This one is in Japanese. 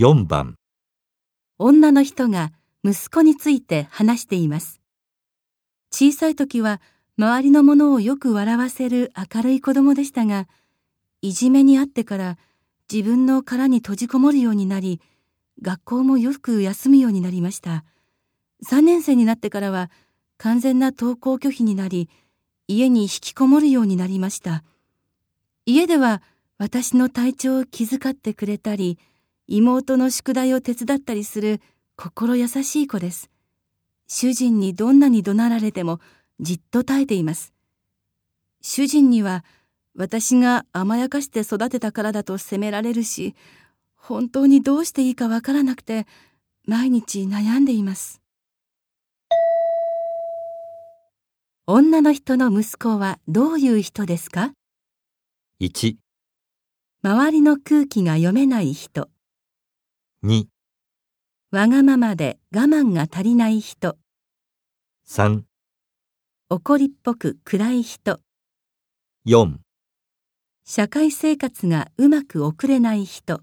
4番女の人が息子について話しています。小さい時は周りのものをよく笑わせる明るい子供でしたが、いじめにあってから自分の殻に閉じこもるようになり、学校もよく休むようになりました。3年生になってからは完全な登校拒否になり、家に引きこもるようになりました。家では私の体調を気遣ってくれたり、妹の宿題を手伝ったりする心優しい子です。主人にどんなに怒鳴られてもじっと耐えています。主人には私が甘やかして育てたからだと責められるし、本当にどうしていいかわからなくて毎日悩んでいます。女の人の息子はどういう人ですか？1、周りの空気が読めない人。2、わがままで我慢が足りない人。3、怒りっぽく暗い人。4社会生活がうまく送れない人。